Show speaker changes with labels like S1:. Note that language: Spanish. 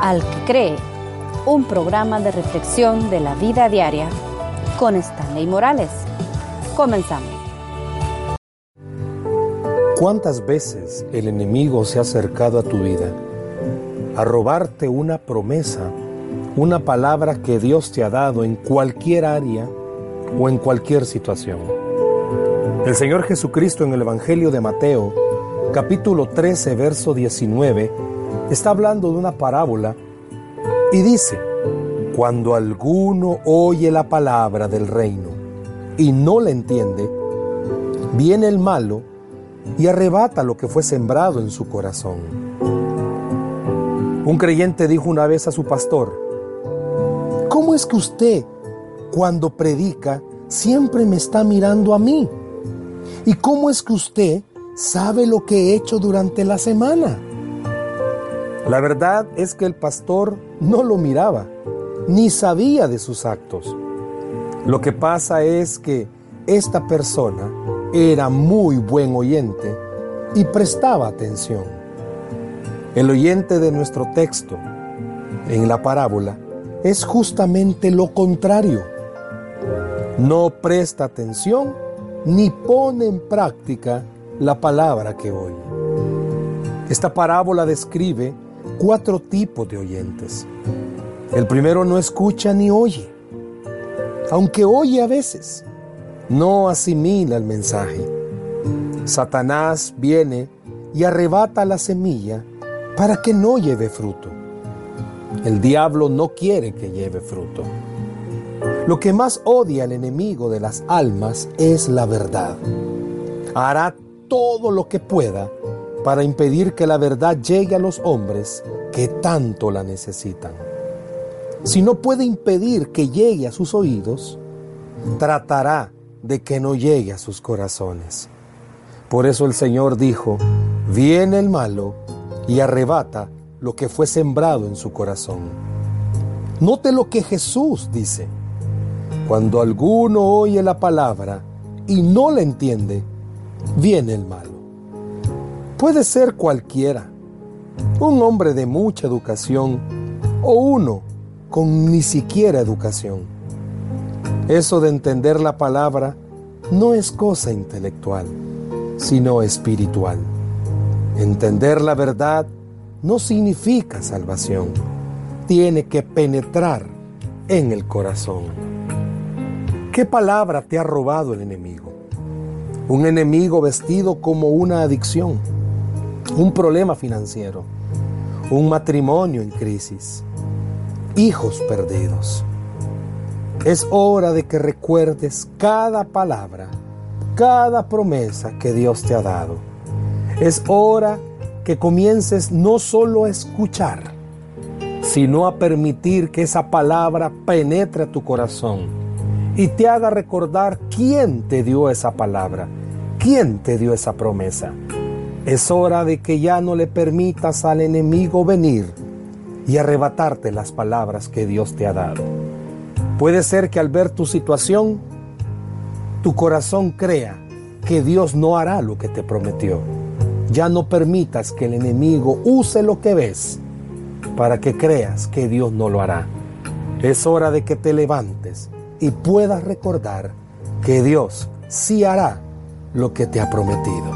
S1: Al que cree, un programa de reflexión de la vida diaria con Stanley Morales. Comenzamos.
S2: ¿Cuántas veces el enemigo se ha acercado a tu vida a robarte una promesa, una palabra que Dios te ha dado en cualquier área o en cualquier situación? El Señor Jesucristo en el Evangelio de Mateo, capítulo 13, verso 19, está hablando de una parábola y dice, cuando alguno oye la palabra del reino y no la entiende, viene el malo y arrebata lo que fue sembrado en su corazón. Un creyente dijo una vez a su pastor, ¿cómo es que usted cuando predica siempre me está mirando a mí? ¿Y cómo es que usted sabe lo que he hecho durante la semana? La verdad es que el pastor no lo miraba, ni sabía de sus actos. Lo que pasa es que esta persona era muy buen oyente y prestaba atención. El oyente de nuestro texto en la parábola es justamente lo contrario. No presta atención ni pone en práctica la palabra que oye. Esta parábola describe cuatro tipos de oyentes. El primero no escucha ni oye, aunque oye a veces, no asimila el mensaje. Satanás viene y arrebata la semilla para que no lleve fruto. El diablo no quiere que lleve fruto. Lo que más odia el enemigo de las almas es la verdad. Hará todo lo que pueda para impedir que la verdad llegue a los hombres que tanto la necesitan. Si no puede impedir que llegue a sus oídos, tratará de que no llegue a sus corazones. Por eso el Señor dijo, viene el malo y arrebata lo que fue sembrado en su corazón. Note lo que Jesús dice. Cuando alguno oye la palabra y no la entiende, viene el malo. Puede ser cualquiera, un hombre de mucha educación o uno con ni siquiera educación. Eso de entender la palabra no es cosa intelectual, sino espiritual. Entender la verdad no significa salvación, tiene que penetrar en el corazón. ¿Qué palabra te ha robado el enemigo? Un enemigo vestido como una adicción un problema financiero, un matrimonio en crisis, hijos perdidos. Es hora de que recuerdes cada palabra, cada promesa que Dios te ha dado. Es hora que comiences no solo a escuchar, sino a permitir que esa palabra penetre a tu corazón y te haga recordar quién te dio esa palabra, quién te dio esa promesa. Es hora de que ya no le permitas al enemigo venir y arrebatarte las palabras que Dios te ha dado. Puede ser que al ver tu situación, tu corazón crea que Dios no hará lo que te prometió. Ya no permitas que el enemigo use lo que ves para que creas que Dios no lo hará. Es hora de que te levantes y puedas recordar que Dios sí hará lo que te ha prometido.